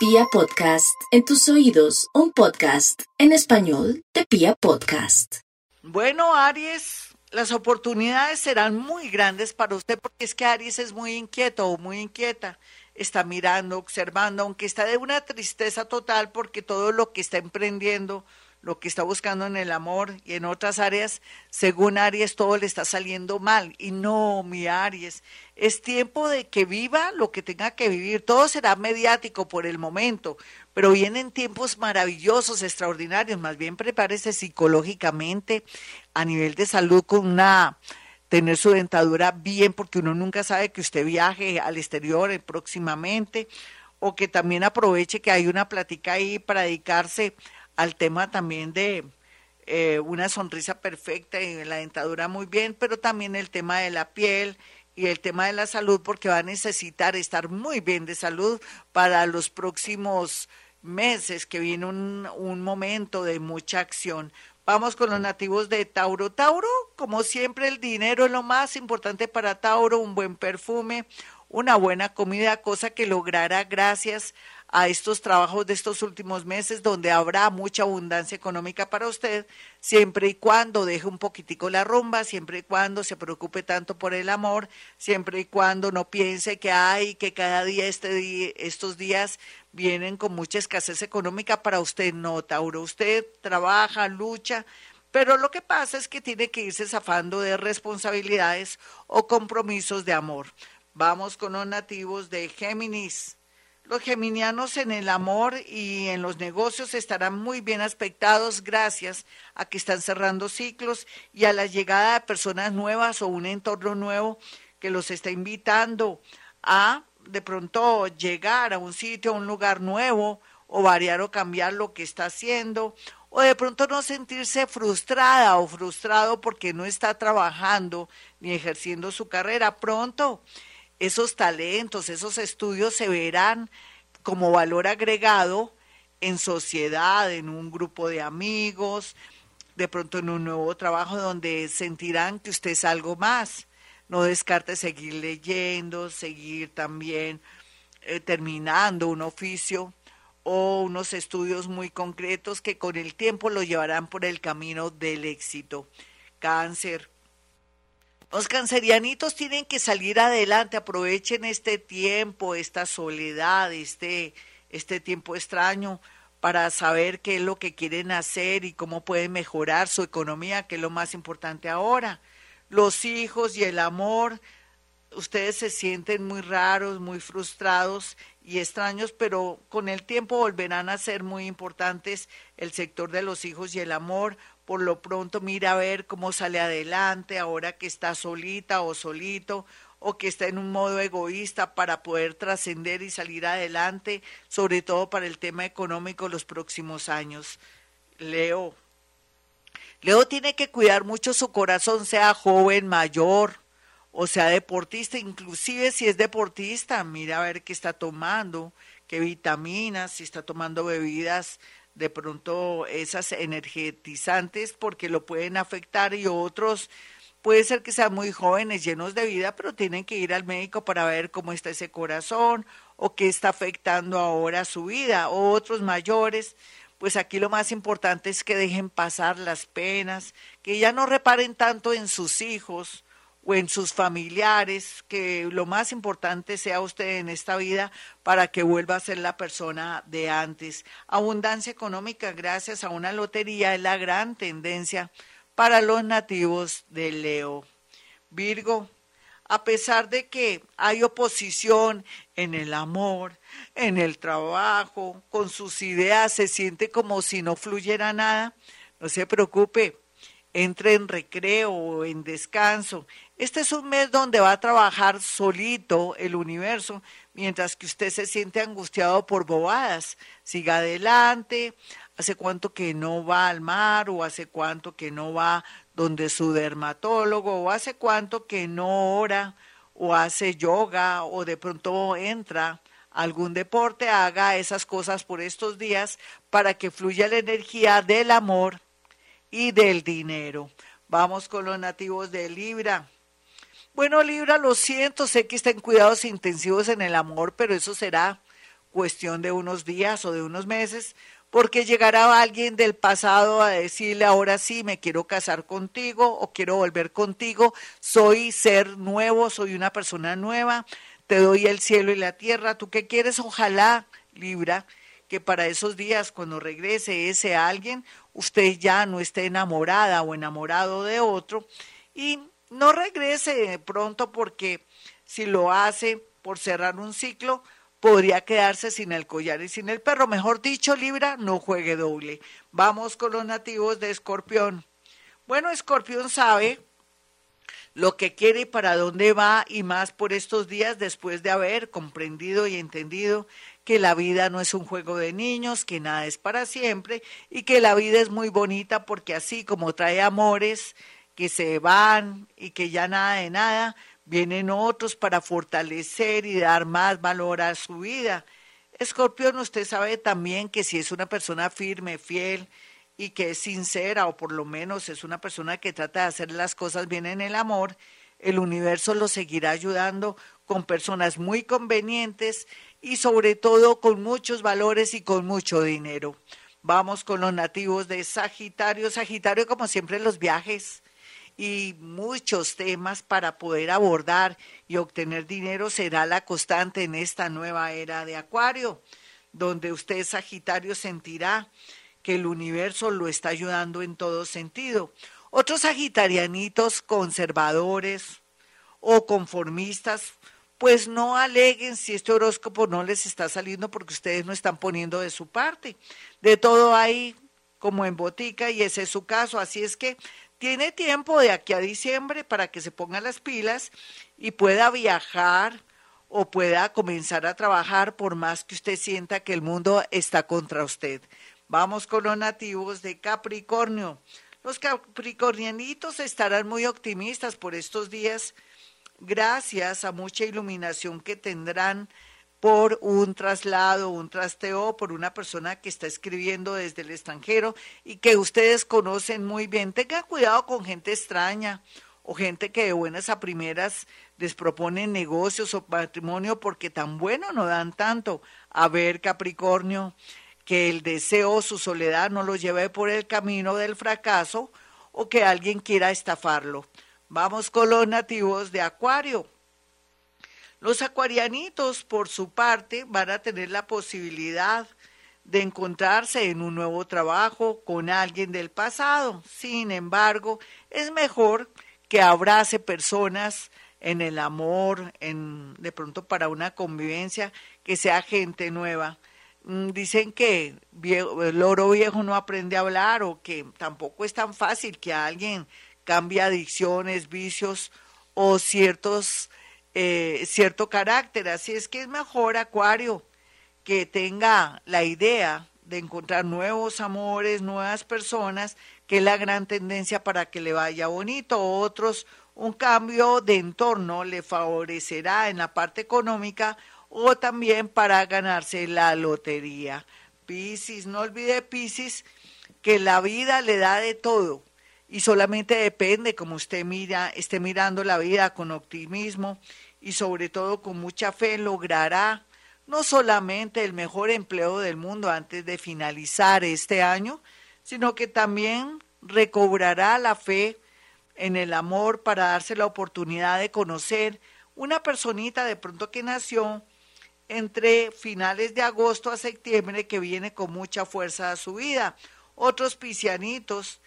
Pia Podcast, en tus oídos, un podcast en español de Pia Podcast. Bueno, Aries, las oportunidades serán muy grandes para usted porque es que Aries es muy inquieto o muy inquieta. Está mirando, observando, aunque está de una tristeza total porque todo lo que está emprendiendo lo que está buscando en el amor y en otras áreas, según Aries, todo le está saliendo mal. Y no, mi Aries, es tiempo de que viva lo que tenga que vivir. Todo será mediático por el momento, pero vienen tiempos maravillosos, extraordinarios. Más bien prepárese psicológicamente a nivel de salud con una tener su dentadura bien porque uno nunca sabe que usted viaje al exterior próximamente o que también aproveche que hay una plática ahí para dedicarse al tema también de eh, una sonrisa perfecta y la dentadura muy bien, pero también el tema de la piel y el tema de la salud, porque va a necesitar estar muy bien de salud para los próximos meses, que viene un, un momento de mucha acción. Vamos con los nativos de Tauro. Tauro, como siempre, el dinero es lo más importante para Tauro, un buen perfume, una buena comida, cosa que logrará gracias a estos trabajos de estos últimos meses donde habrá mucha abundancia económica para usted, siempre y cuando deje un poquitico la rumba, siempre y cuando se preocupe tanto por el amor, siempre y cuando no piense que hay que cada día este estos días vienen con mucha escasez económica para usted, no, Tauro, usted trabaja, lucha, pero lo que pasa es que tiene que irse zafando de responsabilidades o compromisos de amor. Vamos con los nativos de Géminis. Los geminianos en el amor y en los negocios estarán muy bien aspectados gracias a que están cerrando ciclos y a la llegada de personas nuevas o un entorno nuevo que los está invitando a de pronto llegar a un sitio, a un lugar nuevo o variar o cambiar lo que está haciendo o de pronto no sentirse frustrada o frustrado porque no está trabajando ni ejerciendo su carrera. Pronto esos talentos, esos estudios se verán como valor agregado en sociedad, en un grupo de amigos, de pronto en un nuevo trabajo donde sentirán que usted es algo más. No descarte seguir leyendo, seguir también eh, terminando un oficio o unos estudios muy concretos que con el tiempo lo llevarán por el camino del éxito. Cáncer, los cancerianitos tienen que salir adelante, aprovechen este tiempo, esta soledad, este, este tiempo extraño para saber qué es lo que quieren hacer y cómo pueden mejorar su economía, que es lo más importante ahora. Los hijos y el amor, ustedes se sienten muy raros, muy frustrados y extraños, pero con el tiempo volverán a ser muy importantes el sector de los hijos y el amor, por lo pronto mira a ver cómo sale adelante ahora que está solita o solito o que está en un modo egoísta para poder trascender y salir adelante, sobre todo para el tema económico los próximos años. Leo. Leo tiene que cuidar mucho su corazón, sea joven, mayor, o sea deportista, inclusive si es deportista, mira a ver qué está tomando, qué vitaminas, si está tomando bebidas de pronto esas energetizantes porque lo pueden afectar y otros puede ser que sean muy jóvenes, llenos de vida, pero tienen que ir al médico para ver cómo está ese corazón o qué está afectando ahora su vida, o otros mayores. Pues aquí lo más importante es que dejen pasar las penas, que ya no reparen tanto en sus hijos, o en sus familiares, que lo más importante sea usted en esta vida para que vuelva a ser la persona de antes. Abundancia económica gracias a una lotería es la gran tendencia para los nativos de Leo. Virgo, a pesar de que hay oposición en el amor, en el trabajo, con sus ideas, se siente como si no fluyera nada, no se preocupe, entre en recreo o en descanso, este es un mes donde va a trabajar solito el universo, mientras que usted se siente angustiado por bobadas. Siga adelante, hace cuánto que no va al mar o hace cuánto que no va donde su dermatólogo o hace cuánto que no ora o hace yoga o de pronto entra algún deporte, haga esas cosas por estos días para que fluya la energía del amor y del dinero. Vamos con los nativos de Libra. Bueno, Libra, lo siento, sé que están cuidados intensivos en el amor, pero eso será cuestión de unos días o de unos meses, porque llegará alguien del pasado a decirle ahora sí, me quiero casar contigo o quiero volver contigo, soy ser nuevo, soy una persona nueva, te doy el cielo y la tierra, ¿tú qué quieres? Ojalá, Libra, que para esos días, cuando regrese ese alguien, usted ya no esté enamorada o enamorado de otro y no regrese pronto porque si lo hace por cerrar un ciclo, podría quedarse sin el collar y sin el perro. Mejor dicho, Libra, no juegue doble. Vamos con los nativos de Escorpión. Bueno, Escorpión sabe lo que quiere y para dónde va y más por estos días después de haber comprendido y entendido que la vida no es un juego de niños, que nada es para siempre y que la vida es muy bonita porque así como trae amores que se van y que ya nada de nada, vienen otros para fortalecer y dar más valor a su vida. Escorpión, usted sabe también que si es una persona firme, fiel y que es sincera o por lo menos es una persona que trata de hacer las cosas bien en el amor, el universo lo seguirá ayudando con personas muy convenientes y sobre todo con muchos valores y con mucho dinero. Vamos con los nativos de Sagitario. Sagitario, como siempre, los viajes y muchos temas para poder abordar y obtener dinero será la constante en esta nueva era de Acuario, donde usted, Sagitario, sentirá que el universo lo está ayudando en todo sentido. Otros sagitarianitos conservadores o conformistas, pues no aleguen si este horóscopo no les está saliendo porque ustedes no están poniendo de su parte. De todo hay como en botica y ese es su caso. Así es que tiene tiempo de aquí a diciembre para que se ponga las pilas y pueda viajar o pueda comenzar a trabajar por más que usted sienta que el mundo está contra usted. Vamos con los nativos de Capricornio. Los capricornianitos estarán muy optimistas por estos días gracias a mucha iluminación que tendrán por un traslado, un trasteo, por una persona que está escribiendo desde el extranjero y que ustedes conocen muy bien. Tengan cuidado con gente extraña o gente que de buenas a primeras les propone negocios o patrimonio porque tan bueno no dan tanto. A ver, Capricornio, que el deseo o su soledad no lo lleve por el camino del fracaso o que alguien quiera estafarlo. Vamos con los nativos de Acuario. Los acuarianitos, por su parte, van a tener la posibilidad de encontrarse en un nuevo trabajo con alguien del pasado. Sin embargo, es mejor que abrace personas en el amor, en de pronto para una convivencia, que sea gente nueva. Mm, dicen que el oro viejo no aprende a hablar o que tampoco es tan fácil que alguien cambie adicciones, vicios o ciertos eh, cierto carácter. Así es que es mejor, Acuario, que tenga la idea de encontrar nuevos amores, nuevas personas, que es la gran tendencia para que le vaya bonito. Otros, un cambio de entorno le favorecerá en la parte económica o también para ganarse la lotería. Piscis, no olvide Piscis que la vida le da de todo y solamente depende como usted mira, esté mirando la vida con optimismo y sobre todo con mucha fe logrará no solamente el mejor empleo del mundo antes de finalizar este año, sino que también recobrará la fe en el amor para darse la oportunidad de conocer una personita de pronto que nació entre finales de agosto a septiembre que viene con mucha fuerza a su vida. Otros piscianitos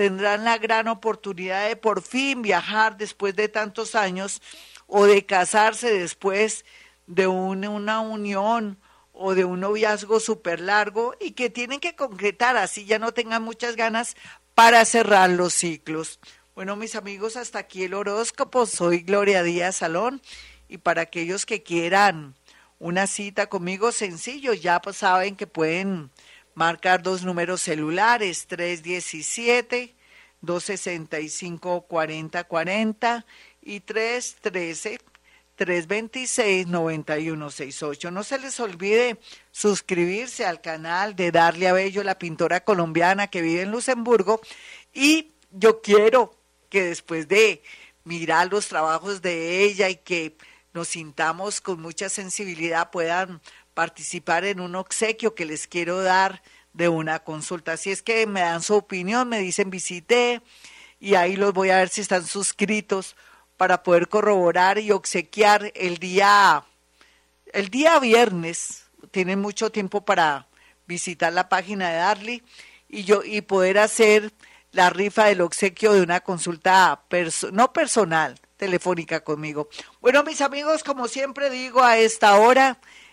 tendrán la gran oportunidad de por fin viajar después de tantos años o de casarse después de una unión o de un noviazgo súper largo y que tienen que concretar, así ya no tengan muchas ganas para cerrar los ciclos. Bueno, mis amigos, hasta aquí el horóscopo. Soy Gloria Díaz Salón y para aquellos que quieran una cita conmigo, sencillo, ya saben que pueden marcar dos números celulares, 317-265-4040 y 313-326-9168. No se les olvide suscribirse al canal de Darle a Bello, la pintora colombiana que vive en Luxemburgo. Y yo quiero que después de mirar los trabajos de ella y que nos sintamos con mucha sensibilidad puedan participar en un obsequio que les quiero dar de una consulta. Así es que me dan su opinión, me dicen visité y ahí los voy a ver si están suscritos para poder corroborar y obsequiar el día el día viernes. Tienen mucho tiempo para visitar la página de Darly y yo y poder hacer la rifa del obsequio de una consulta no personal, telefónica conmigo. Bueno, mis amigos, como siempre digo a esta hora,